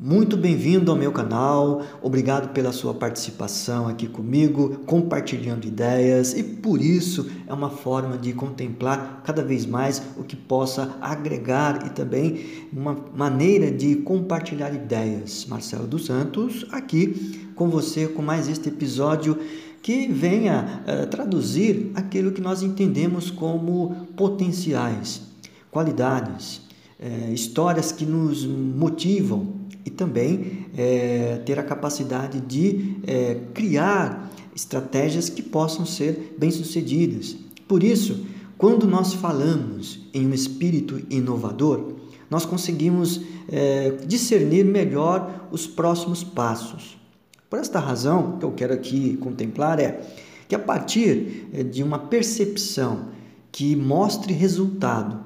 Muito bem-vindo ao meu canal, obrigado pela sua participação aqui comigo, compartilhando ideias e por isso é uma forma de contemplar cada vez mais o que possa agregar e também uma maneira de compartilhar ideias. Marcelo dos Santos aqui com você com mais este episódio que venha uh, traduzir aquilo que nós entendemos como potenciais, qualidades, uh, histórias que nos motivam e também é, ter a capacidade de é, criar estratégias que possam ser bem-sucedidas. Por isso, quando nós falamos em um espírito inovador, nós conseguimos é, discernir melhor os próximos passos. Por esta razão, o que eu quero aqui contemplar é que a partir é, de uma percepção que mostre resultado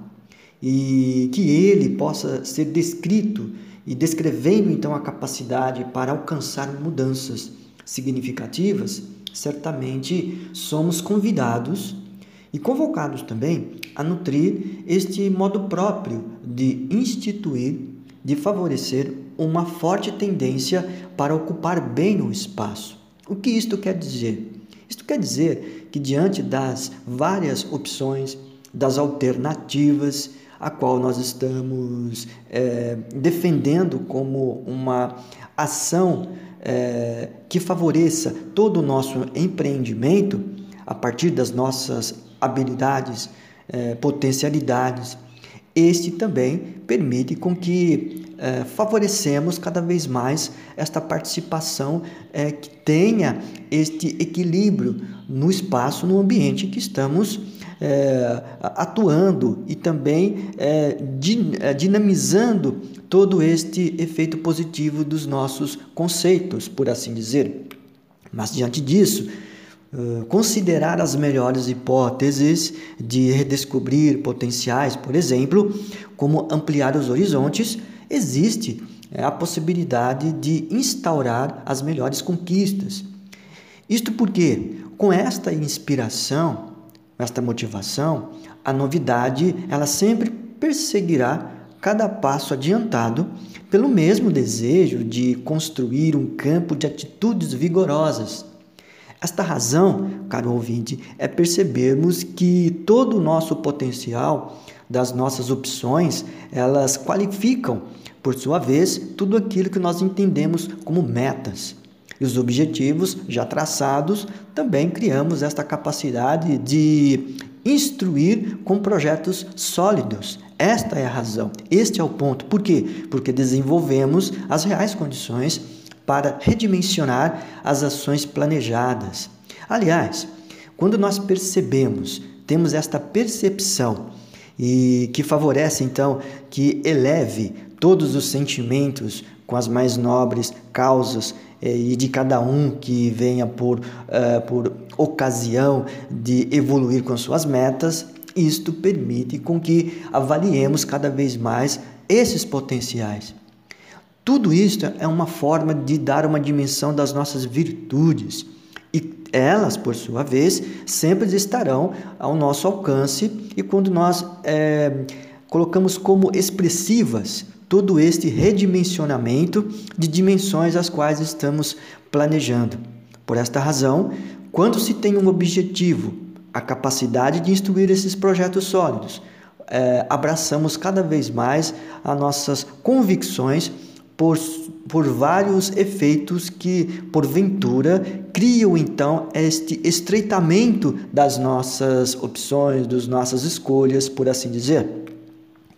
e que ele possa ser descrito e descrevendo então a capacidade para alcançar mudanças significativas, certamente somos convidados e convocados também a nutrir este modo próprio de instituir, de favorecer uma forte tendência para ocupar bem o espaço. O que isto quer dizer? Isto quer dizer que, diante das várias opções, das alternativas, a qual nós estamos é, defendendo como uma ação é, que favoreça todo o nosso empreendimento a partir das nossas habilidades, é, potencialidades. Este também permite com que é, favorecemos cada vez mais esta participação é, que tenha este equilíbrio no espaço, no ambiente que estamos é, atuando e também é, é, dinamizando todo este efeito positivo dos nossos conceitos, por assim dizer. Mas diante disso, considerar as melhores hipóteses de redescobrir potenciais, por exemplo, como ampliar os horizontes, existe a possibilidade de instaurar as melhores conquistas. Isto porque, com esta inspiração, esta motivação, a novidade ela sempre perseguirá cada passo adiantado pelo mesmo desejo de construir um campo de atitudes vigorosas. Esta razão, caro ouvinte, é percebermos que todo o nosso potencial das nossas opções, elas qualificam, por sua vez, tudo aquilo que nós entendemos como metas. E os objetivos já traçados, também criamos esta capacidade de instruir com projetos sólidos. Esta é a razão, este é o ponto. Por quê? Porque desenvolvemos as reais condições para redimensionar as ações planejadas. Aliás, quando nós percebemos, temos esta percepção e que favorece então que eleve todos os sentimentos com as mais nobres causas e de cada um que venha por, uh, por ocasião de evoluir com suas metas, isto permite com que avaliemos cada vez mais esses potenciais. Tudo isto é uma forma de dar uma dimensão das nossas virtudes e elas, por sua vez, sempre estarão ao nosso alcance e quando nós é, colocamos como expressivas todo este redimensionamento de dimensões as quais estamos planejando. Por esta razão, quando se tem um objetivo, a capacidade de instruir esses projetos sólidos, é, abraçamos cada vez mais as nossas convicções por, por vários efeitos que, porventura, criam então este estreitamento das nossas opções, das nossas escolhas, por assim dizer.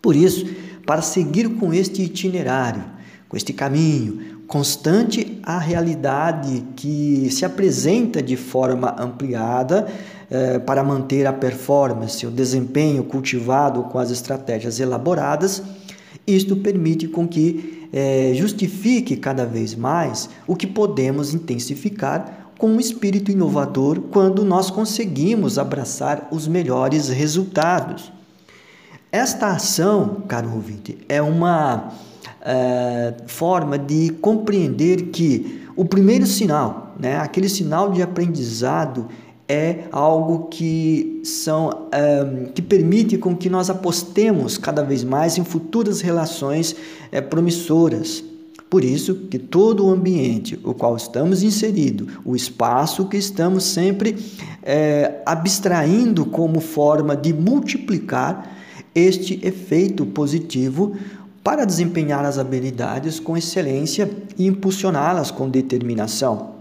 Por isso, para seguir com este itinerário, com este caminho, constante à realidade que se apresenta de forma ampliada eh, para manter a performance, o desempenho cultivado com as estratégias elaboradas, isto permite com que eh, justifique cada vez mais o que podemos intensificar com um espírito inovador quando nós conseguimos abraçar os melhores resultados. Esta ação, caro ouvinte, é uma é, forma de compreender que o primeiro sinal, né, aquele sinal de aprendizado, é algo que são é, que permite com que nós apostemos cada vez mais em futuras relações é, promissoras. Por isso que todo o ambiente o qual estamos inseridos, o espaço que estamos sempre é, abstraindo como forma de multiplicar este efeito positivo para desempenhar as habilidades com excelência e impulsioná-las com determinação.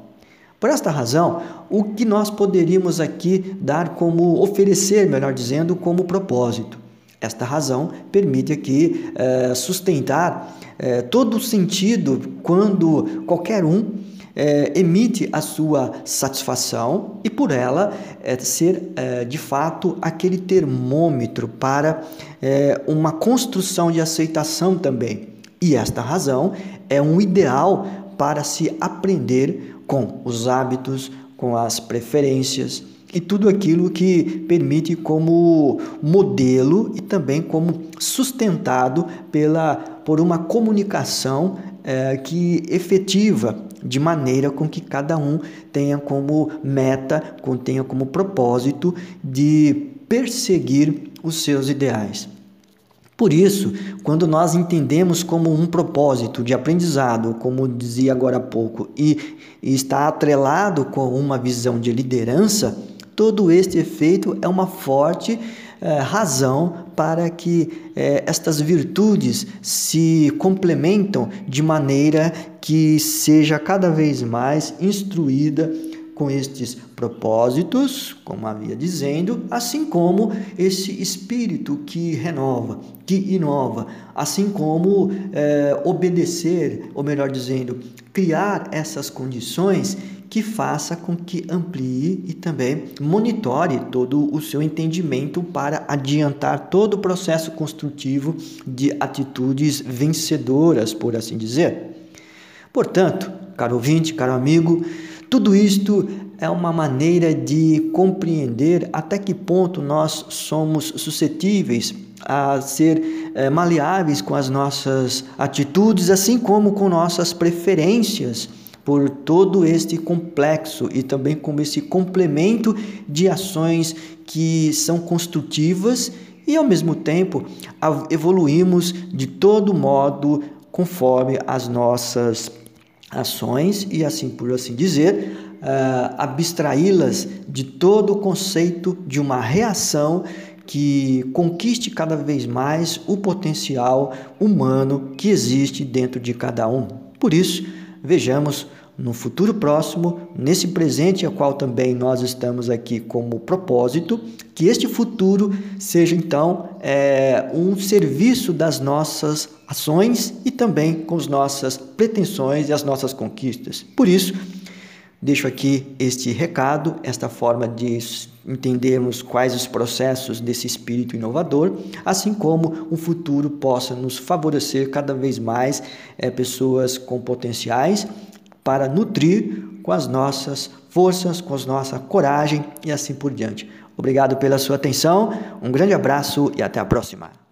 Por esta razão, o que nós poderíamos aqui dar como oferecer, melhor dizendo, como propósito? Esta razão permite aqui é, sustentar é, todo o sentido quando qualquer um é, emite a sua satisfação e por ela é, ser é, de fato aquele termômetro para é, uma construção de aceitação também. E esta razão é um ideal para se aprender com os hábitos, com as preferências e tudo aquilo que permite como modelo e também como sustentado pela por uma comunicação é, que efetiva de maneira com que cada um tenha como meta, tenha como propósito de perseguir os seus ideais. Por isso, quando nós entendemos como um propósito de aprendizado, como dizia agora há pouco, e, e está atrelado com uma visão de liderança, Todo este efeito é uma forte eh, razão para que eh, estas virtudes se complementam de maneira que seja cada vez mais instruída com estes propósitos, como havia dizendo, assim como esse espírito que renova, que inova, assim como eh, obedecer, ou melhor dizendo, criar essas condições que faça com que amplie e também monitore todo o seu entendimento para adiantar todo o processo construtivo de atitudes vencedoras, por assim dizer. Portanto, caro ouvinte, caro amigo, tudo isto é uma maneira de compreender até que ponto nós somos suscetíveis a ser é, maleáveis com as nossas atitudes, assim como com nossas preferências por todo este complexo e também como esse complemento de ações que são construtivas e ao mesmo tempo evoluímos de todo modo conforme as nossas ações e assim por assim dizer uh, abstraí-las de todo o conceito de uma reação que conquiste cada vez mais o potencial humano que existe dentro de cada um. Por isso, vejamos no futuro próximo, nesse presente, a qual também nós estamos aqui como propósito, que este futuro seja então é, um serviço das nossas ações e também com as nossas pretensões e as nossas conquistas. Por isso, deixo aqui este recado, esta forma de entendermos quais os processos desse espírito inovador, assim como um futuro possa nos favorecer cada vez mais é, pessoas com potenciais para nutrir com as nossas forças, com a nossa coragem e assim por diante. Obrigado pela sua atenção, um grande abraço e até a próxima.